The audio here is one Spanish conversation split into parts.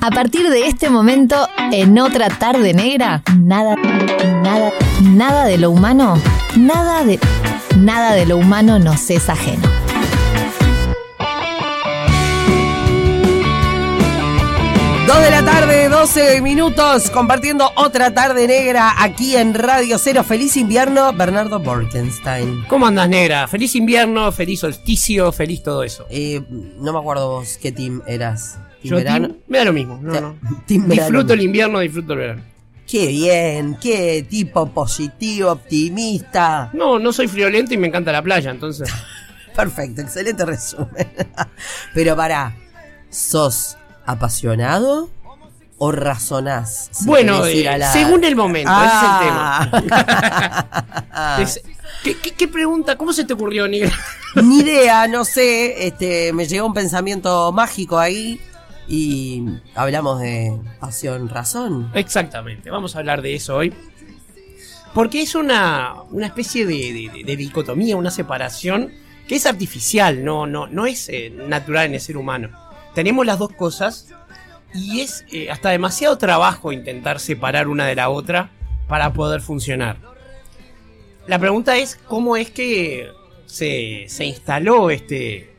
A partir de este momento, en otra tarde negra, nada, nada, nada de lo humano, nada de, nada de lo humano nos es ajeno. Dos de la tarde, 12 minutos, compartiendo otra tarde negra aquí en Radio Cero. Feliz invierno, Bernardo Borkenstein. ¿Cómo andas, negra? Feliz invierno, feliz solsticio, feliz todo eso. Eh, no me acuerdo vos qué team eras. ¿Team Yo, verano? team- me da lo mismo. No, O sea, no. Disfruto el invierno, disfruto el verano. Qué bien, qué tipo positivo, optimista. No, no soy friolento y me encanta la playa, entonces. Perfecto, excelente resumen. Pero para, ¿sos apasionado o razonás? si bueno, eh, la- según el momento, Ah. ese es el tema. Es- ¿qué, qué, qué pregunta? ¿Cómo se te ocurrió, negra? Ni idea, no sé, este, me llegó un pensamiento mágico ahí y hablamos de pasión, razón. Exactamente, vamos a hablar de eso hoy. Porque es una, una especie de- de dicotomía, una separación que es artificial, no, no, no es eh, natural en el ser humano. Tenemos las dos cosas y es eh, hasta demasiado trabajo intentar separar una de la otra para poder funcionar. La pregunta es cómo es que se, se instaló este,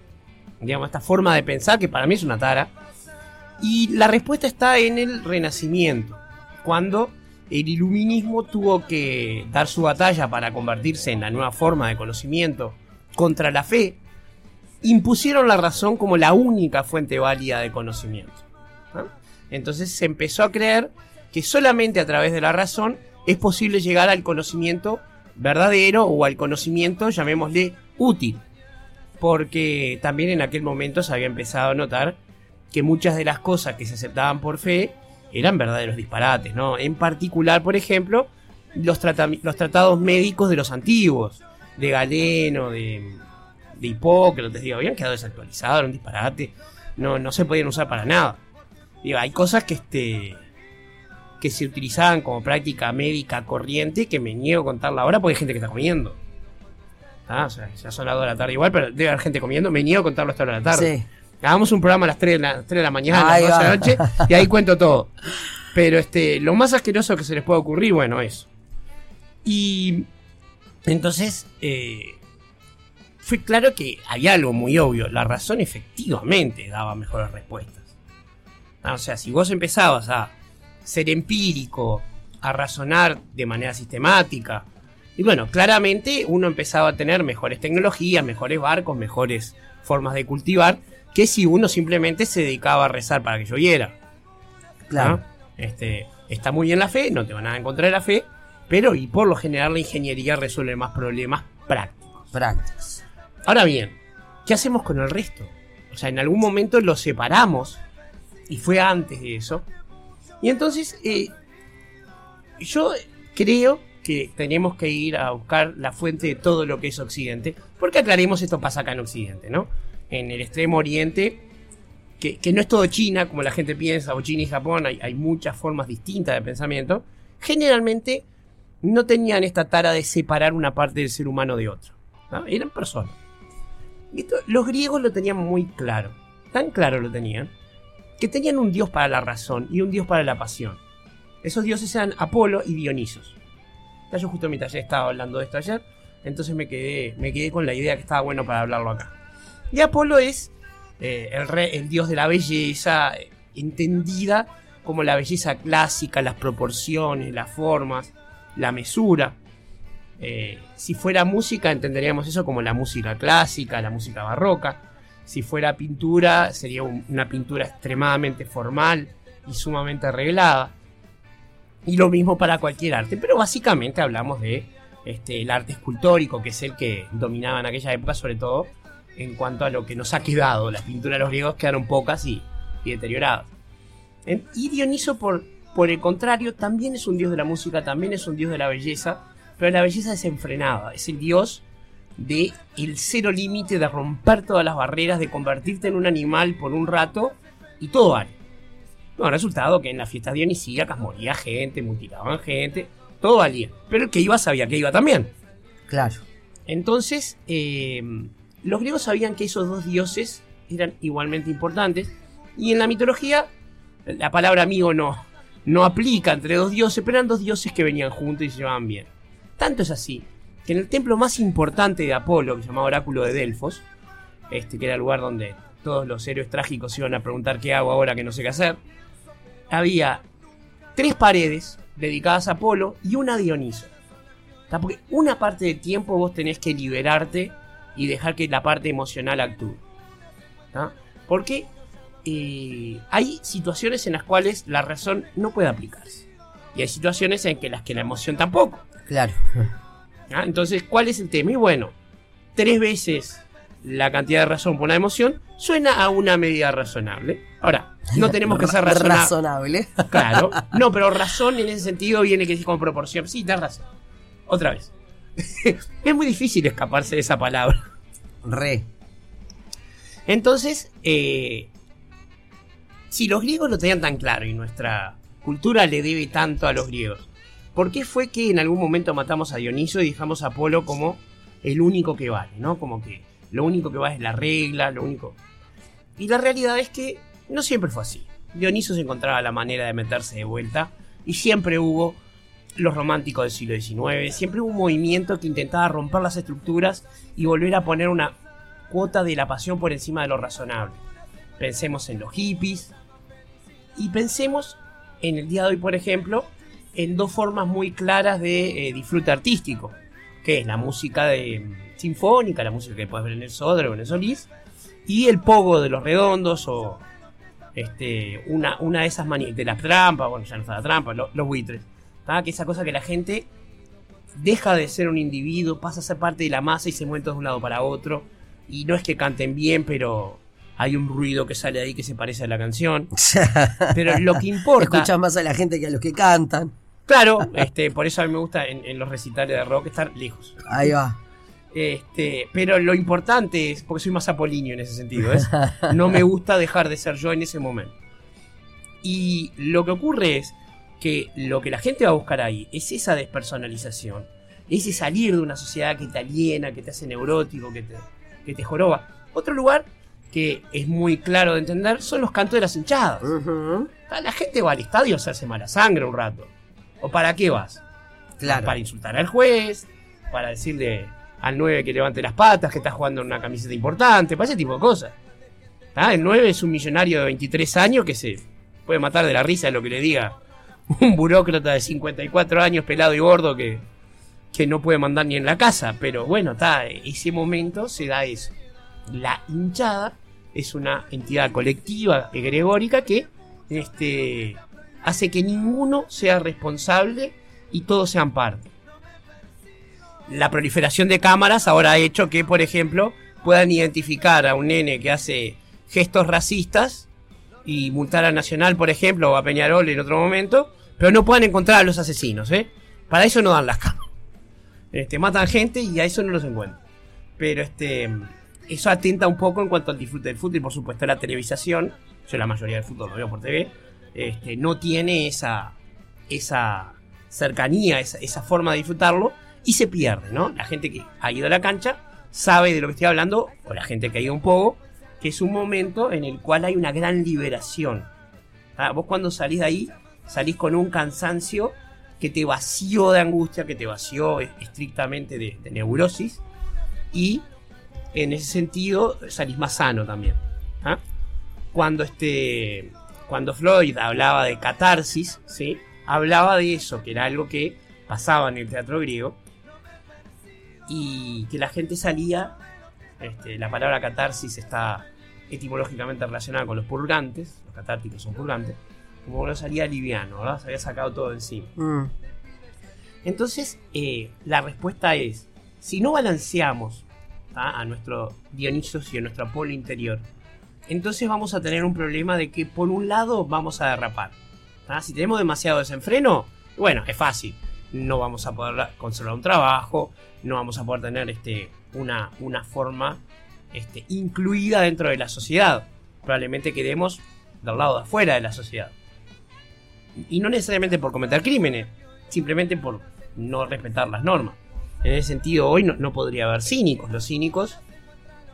digamos, esta forma de pensar, que para mí es una tara, y la respuesta está en el Renacimiento, cuando el iluminismo tuvo que dar su batalla para convertirse en la nueva forma de conocimiento contra la fe, impusieron la razón como la única fuente válida de conocimiento. ¿no? Entonces se empezó a creer que solamente a través de la razón es posible llegar al conocimiento verdadero o al conocimiento, llamémosle, útil. Porque también en aquel momento se había empezado a notar que muchas de las cosas que se aceptaban por fe eran verdaderos disparates, ¿no? En particular, por ejemplo, los, tratados médicos de los antiguos, de Galeno, de, de Hipócrates, digo, habían quedado desactualizados, eran un disparate, no, no se podían usar para nada. Digo, hay cosas que este que se utilizaban como práctica médica corriente que me niego a contarla ahora porque hay gente que está comiendo. Ah, o sea, ya son las 2 de la tarde igual, pero debe haber gente comiendo, me niego a contarlo hasta la hora de la tarde. Sí. Hagamos un programa a las 3 de la, 3 de la mañana, a las 12 de la noche, y ahí cuento todo. Pero este, lo más asqueroso que se les puede ocurrir, bueno, eso. Y entonces, eh, fue claro que había algo muy obvio. La razón efectivamente daba mejores respuestas. Ah, o sea, si vos empezabas a ser empírico, a razonar de manera sistemática, y bueno, claramente uno empezaba a tener mejores tecnologías, mejores barcos, mejores formas de cultivar, que si uno simplemente se dedicaba a rezar para que lloviera. Claro. ¿no? Este, está muy bien la fe, no te van a encontrar la fe, pero y por lo general la ingeniería resuelve más problemas prácticos. Prácticos. Ahora bien, ¿qué hacemos con el resto? O sea, en algún momento lo separamos y fue antes de eso. Y entonces, eh, yo creo que tenemos que ir a buscar la fuente de todo lo que es Occidente, porque aclaremos, esto pasa acá en Occidente, ¿no? En el extremo oriente, que, no es todo China, como la gente piensa, o China y Japón, hay, muchas formas distintas de pensamiento, generalmente no tenían esta tara de separar una parte del ser humano de otro. ¿no? Eran personas. Y esto, los griegos lo tenían muy claro, tan claro lo tenían, que tenían un dios para la razón y un dios para la pasión. Esos dioses eran Apolo y Dionisos. Yo justo en mi taller estaba hablando de esto ayer, entonces me quedé, me quedé con la idea que estaba bueno para hablarlo acá. Y Apolo es eh, el, el dios de la belleza, eh, entendida como la belleza clásica, las proporciones, las formas, la mesura. Eh, si fuera música, entenderíamos eso como la música clásica, la música barroca. Si fuera pintura, sería un- una pintura extremadamente formal y sumamente arreglada. Y lo mismo para cualquier arte, pero básicamente hablamos de este, el arte escultórico, que es el que dominaba en aquella época, sobre todo en cuanto a lo que nos ha quedado. Las pinturas de los griegos quedaron pocas y, y deterioradas. Y Dioniso, por, por el contrario, también es un dios de la música, también es un dios de la belleza, pero la belleza desenfrenada. Es el dios de el cero límite, de romper todas las barreras, de convertirte en un animal por un rato y todo vale. Bueno, resultado que en las fiestas dionisíacas moría gente, mutilaban gente, todo valía. Pero el que iba sabía que iba también. Claro. Entonces, eh, los griegos sabían que esos dos dioses eran igualmente importantes. Y en la mitología la palabra amigo no, no aplica entre dos dioses, pero eran dos dioses que venían juntos y se llevaban bien. Tanto es así que en el templo más importante de Apolo, que se llamaba Oráculo de Delfos, este, que era el lugar donde todos los héroes trágicos iban a preguntar qué hago ahora que no sé qué hacer, había tres paredes dedicadas a Apolo y una a Dioniso. Porque una parte del tiempo vos tenés que liberarte y dejar que la parte emocional actúe. ¿tá? Porque eh, hay situaciones en las cuales la razón no puede aplicarse. Y hay situaciones en que las que la emoción tampoco. Claro. ¿ah? Entonces, ¿cuál es el tema? Y bueno, tres veces la cantidad de razón por la emoción suena a una medida razonable. Ahora, no tenemos que ser razonables. razonable. Claro. No, pero razón en ese sentido viene que es con proporción. Sí, tenés razón. Otra vez. es muy difícil escaparse de esa palabra. Re. Entonces, eh, si los griegos lo tenían tan claro y nuestra cultura le debe tanto a los griegos, ¿por qué fue que en algún momento matamos a Dioniso y dejamos a Apolo como el único que vale, ¿no? Como que lo único que vale es la regla, lo único. Y la realidad es que no siempre fue así. Dioniso se encontraba la manera de meterse de vuelta y siempre hubo los románticos del siglo XIX, siempre hubo un movimiento que intentaba romper las estructuras y volver a poner una cuota de la pasión por encima de lo razonable. Pensemos en los hippies y pensemos en el día de hoy, por ejemplo, en dos formas muy claras de eh, disfrute artístico, que es la música de, mm, sinfónica, la música que puedes ver en el Sodre o en el Solís, y el pogo de los redondos o este, una, una de esas de las trampas, bueno, ya no está la trampa, lo- los buitres, que esa cosa que la gente deja de ser un individuo, pasa a ser parte de la masa y se mueve de un lado para otro, y no es que canten bien, pero hay un ruido que sale ahí que se parece a la canción, pero lo que importa... Escuchas más a la gente que a los que cantan. Claro, este, por eso a mí me gusta en, en los recitales de rock estar lejos. Ahí va. Este, pero lo importante es, porque soy más apolíneo en ese sentido, ¿ves? no me gusta dejar de ser yo en ese momento. Y lo que ocurre es que lo que la gente va a buscar ahí es esa despersonalización, ese salir de una sociedad que te aliena, que te hace neurótico, que te, que te joroba. Otro lugar que es muy claro de entender son los cantos de las hinchadas. Ujú. La gente va al estadio a hacerse mala sangre un rato. ¿O para qué vas? Claro. Para insultar al juez, para decirle al 9 que levante las patas, que está jugando en una camiseta importante, para ese tipo de cosas. ¿Ah? El 9 es un millonario de 23 años que se puede matar de la risa de lo que le diga un burócrata de 54 años, pelado y gordo, que, que no puede mandar ni en la casa. Pero bueno, está, ese momento se da eso. La hinchada es una entidad colectiva egregórica que este, hace que ninguno sea responsable y todos sean parte. La proliferación de cámaras ahora ha hecho que, por ejemplo, puedan identificar a un nene que hace gestos racistas y multar a Nacional, por ejemplo, o a Peñarol en otro momento, pero no puedan encontrar a los asesinos, ¿eh? Para eso no dan las cámaras. Este, matan gente y a eso no los encuentran. Pero este, eso atenta un poco en cuanto al disfrute del fútbol y por supuesto la televisación. Yo la mayoría del fútbol lo veo por TV. Este, no tiene esa, esa cercanía, esa, forma de disfrutarlo y se pierde, ¿no? La gente que ha ido a la cancha sabe de lo que estoy hablando, o la gente que ha ido un poco, que es un momento en el cual hay una gran liberación. Ah, Vos cuando salís de ahí, salís con un cansancio que te vació de angustia, que te vació estrictamente de, de neurosis, y en ese sentido salís más sano también. ¿ah? Cuando este. Cuando Floyd hablaba de catarsis, ¿sí? hablaba de eso, que era algo que pasaba en el teatro griego, y que la gente salía, este, la palabra catarsis está etimológicamente relacionada con los purgantes, los catárticos son purgantes, como uno salía liviano, ¿verdad? Se había sacado todo encima. Mm. Entonces, eh, la respuesta es, si no balanceamos ¿tá? a nuestro Dionisos y a nuestro Apolo interior, entonces vamos a tener un problema de que por un lado vamos a derrapar. ¿tá? Si tenemos demasiado desenfreno, bueno, es fácil. No vamos a poder conservar un trabajo, no vamos a poder tener este, una, una forma este, incluida dentro de la sociedad. Probablemente quedemos del lado de afuera de la sociedad. Y no necesariamente por cometer crímenes, simplemente por no respetar las normas. En ese sentido, hoy no, podría haber cínicos. Los cínicos,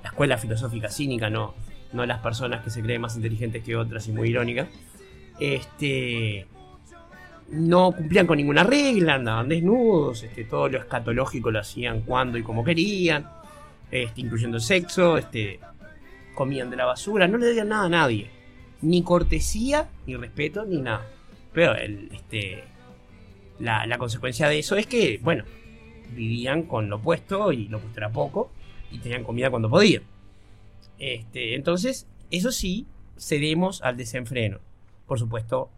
la escuela filosófica cínica, no, no las personas que se creen más inteligentes que otras y muy irónicas, Este. No cumplían con ninguna regla, andaban desnudos, este, todo lo escatológico lo hacían cuando y como querían, este, incluyendo el sexo, este, comían de la basura, no le dieron nada a nadie. Ni cortesía, ni respeto, ni nada. Pero este, la, consecuencia de eso es que, bueno, vivían con lo puesto y lo puesto era poco y tenían comida cuando podían. Este, entonces, eso sí, cedemos al desenfreno. Por supuesto,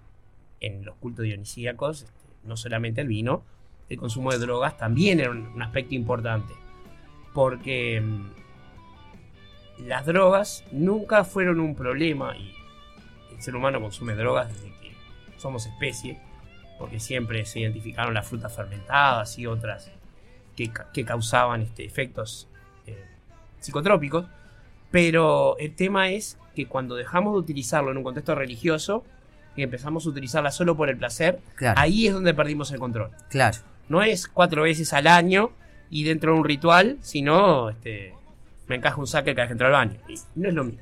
en los cultos dionisíacos, este, no solamente el vino, el consumo de drogas también era un, aspecto importante. Porque mm, las drogas nunca fueron un problema y el ser humano consume drogas desde somos especie, porque siempre se identificaron las frutas fermentadas y otras que, que causaban este, efectos eh, psicotrópicos. Pero el tema es que cuando dejamos de utilizarlo en un contexto religioso y empezamos a utilizarla solo por el placer, Claro, ahí es donde perdimos el control. claro. No es cuatro veces al año y dentro de un ritual, sino este, me encaja un saque cada vez que entro al baño. Y no es lo mismo.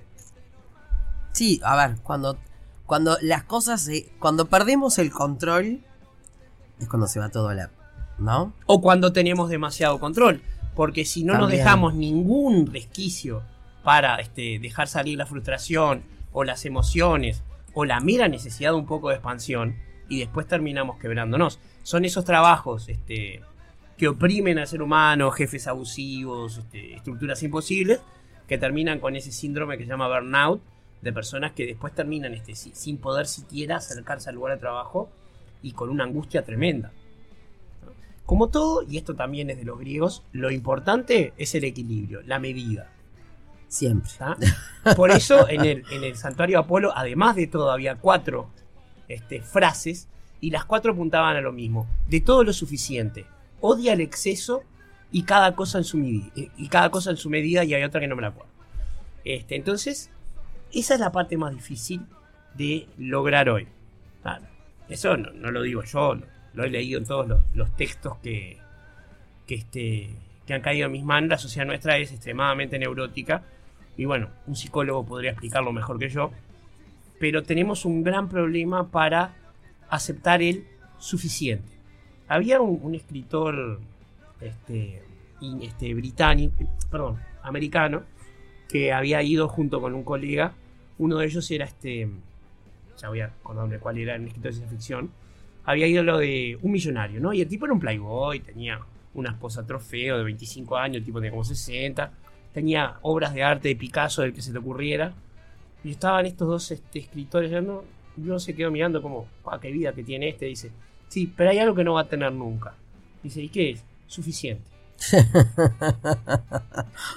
Sí, a ver, cuando, cuando las cosas se, cuando perdemos el control es cuando se va todo a la, ¿no? O cuando tenemos demasiado control. Porque si no nos dejamos ningún resquicio para este, dejar salir la frustración o las emociones o la mera necesidad de un poco de expansión y después terminamos quebrándonos. Son esos trabajos este, que oprimen al ser humano, jefes abusivos, este, estructuras imposibles, que terminan con ese síndrome que se llama burnout, de personas que después terminan este, si- sin poder siquiera acercarse al lugar de trabajo y con una angustia tremenda. Como todo, y esto también es de los griegos, lo importante es el equilibrio, la medida. Siempre. ¿tá? Por eso en el, en el santuario de Apolo, además de todo, había cuatro este, frases y las cuatro apuntaban a lo mismo. De todo lo suficiente. Odia el exceso y cada cosa en su medida. Y cada cosa en su medida y hay otra que no me la acuerdo. Este, entonces, esa es la parte más difícil de lograr hoy. Eso no, lo digo yo, lo, he leído en todos los, textos que, que, este, que han caído en mis manos. La sociedad nuestra es extremadamente neurótica. Y bueno, un psicólogo podría explicarlo mejor que yo. Pero tenemos un gran problema para aceptar el suficiente. Había un, escritor este, este, británico, perdón, americano, que había ido junto con un colega. Uno de ellos era este. Ya voy a acordarme cuál era el escritor de ciencia ficción. Había ido lo de un millonario, ¿no? Y el tipo era un playboy, tenía una esposa trofeo de 25 años, el tipo tenía como 60. Tenía obras de arte de Picasso, del que se le ocurriera. Y estaban estos dos este, escritores, ya no, uno se quedó mirando como, "Ah, qué vida que tiene este. Dice, sí, pero hay algo que no va a tener nunca. Dice, ¿y qué es? Suficiente.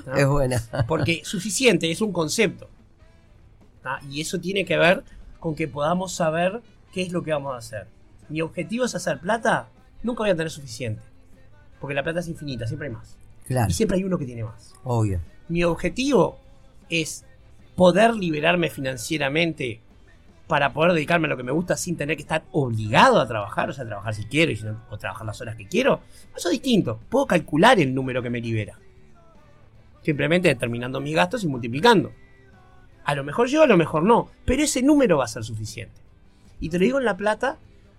¿No? Es buena. Porque suficiente es un concepto. ¿Tá? Y eso tiene que ver con que podamos saber qué es lo que vamos a hacer. Mi objetivo es hacer plata, nunca voy a tener suficiente. Porque la plata es infinita, siempre hay más. Claro, Y siempre hay uno que tiene más. obvio. Mi objetivo es poder liberarme financieramente para poder dedicarme a lo que me gusta sin tener que estar obligado a trabajar, o sea, trabajar si quiero y si no- o trabajar las horas que quiero. Eso es distinto. Puedo calcular el número que me libera. Simplemente determinando mis gastos y multiplicando. A lo mejor yo, a lo mejor no, pero ese número va a ser suficiente. Y te lo digo en La Plata,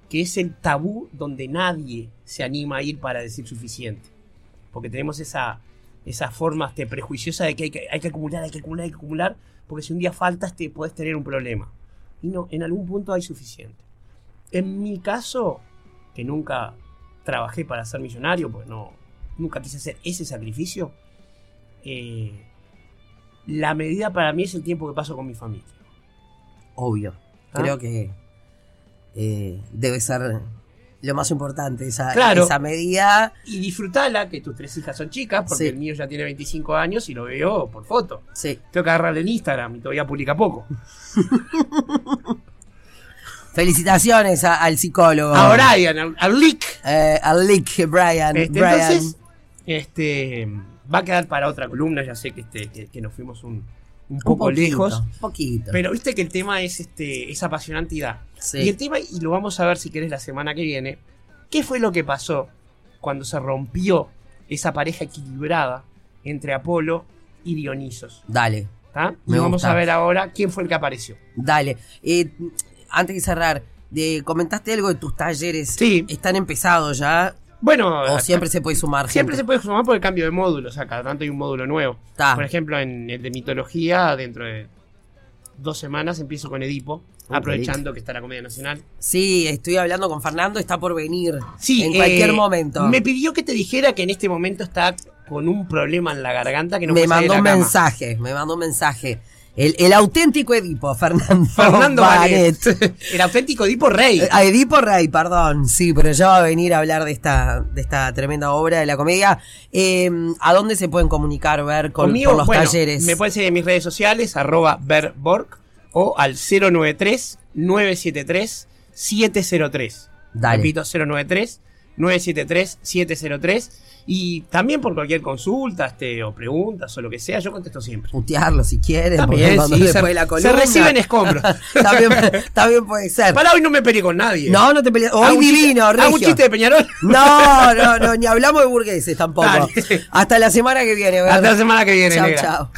que es el tabú donde nadie se anima a ir para decir suficiente. Porque tenemos esa, forma este, prejuiciosa de que hay, que hay que acumular, hay que acumular, hay que acumular, porque si un día faltas te puedes tener un problema. Y no, en algún punto hay suficiente. En mi caso, que nunca trabajé para ser millonario, pues no, nunca quise hacer ese sacrificio, eh, la medida para mí es el tiempo que paso con mi familia. Obvio. ¿Ah? Creo que eh, debe ser lo más importante, esa, Claro. esa medida. Y disfrutala, que tus tres hijas son chicas, porque Sí. el mío ya tiene 25 años y lo veo por foto. Sí. Tengo que agarrarle en Instagram y todavía publica poco. Felicitaciones a- al psicólogo. A Brian, al, al Lick. Eh, al Lick, Brian. Este, Brian. Entonces, este, va a quedar para otra columna. Ya sé que, este, que, que nos fuimos un, un Un poco poquito, lejos. poquito. Pero viste que el tema es, este, es apasionante y da. Sí. Y el tema, y lo vamos a ver si querés la semana que viene, ¿qué fue lo que pasó cuando se rompió esa pareja equilibrada entre Apolo y Dionisos? Dale, ¿tá? Y Me vamos gusta. a ver ahora quién fue el que apareció. dale. Eh, antes de cerrar, de, comentaste algo de tus talleres. Sí. ¿Están empezados ya? Bueno, ¿O siempre se puede sumar siempre se puede sumar por el cambio de módulos. O sea, cada tanto hay un módulo nuevo. Ta. Por ejemplo, en el de mitología, dentro de dos semanas empiezo con Edipo, Uh, aprovechando que está la Comedia Nacional. Sí, estoy hablando con Fernando, está por venir. Sí, En eh, cualquier momento. Me pidió que te dijera que en este momento está con un problema en la garganta que no me puede salir mandó un cama. mensaje, me mandó un mensaje. El, el auténtico Edipo, Fernando. Fernando Banet. El auténtico Edipo Rey. Eh, A Edipo Rey, perdón, sí, pero ya va a venir a hablar de esta, de esta tremenda obra de la comedia. Eh, ¿A dónde se pueden comunicar, ver con, Conmigo, por los bueno, talleres? Me pueden seguir en mis redes sociales, arroba verborg o al 093-973-703. Dale. Repito, 093-973-703. Y también por cualquier consulta este, o preguntas o lo que sea, yo contesto siempre. Putearlo si quieren, También, porque sí, se- reciben escombros. también, también puede ser. Para hoy no me peleé con nadie. No, no te. ¿Hago Hoy divino, ¿Hago un regio. chiste de Peñarol? No, no, no, ni hablamos de burgueses tampoco. Dale. Hasta la semana que viene, ¿verdad? Hasta la semana que viene, Chao, chao.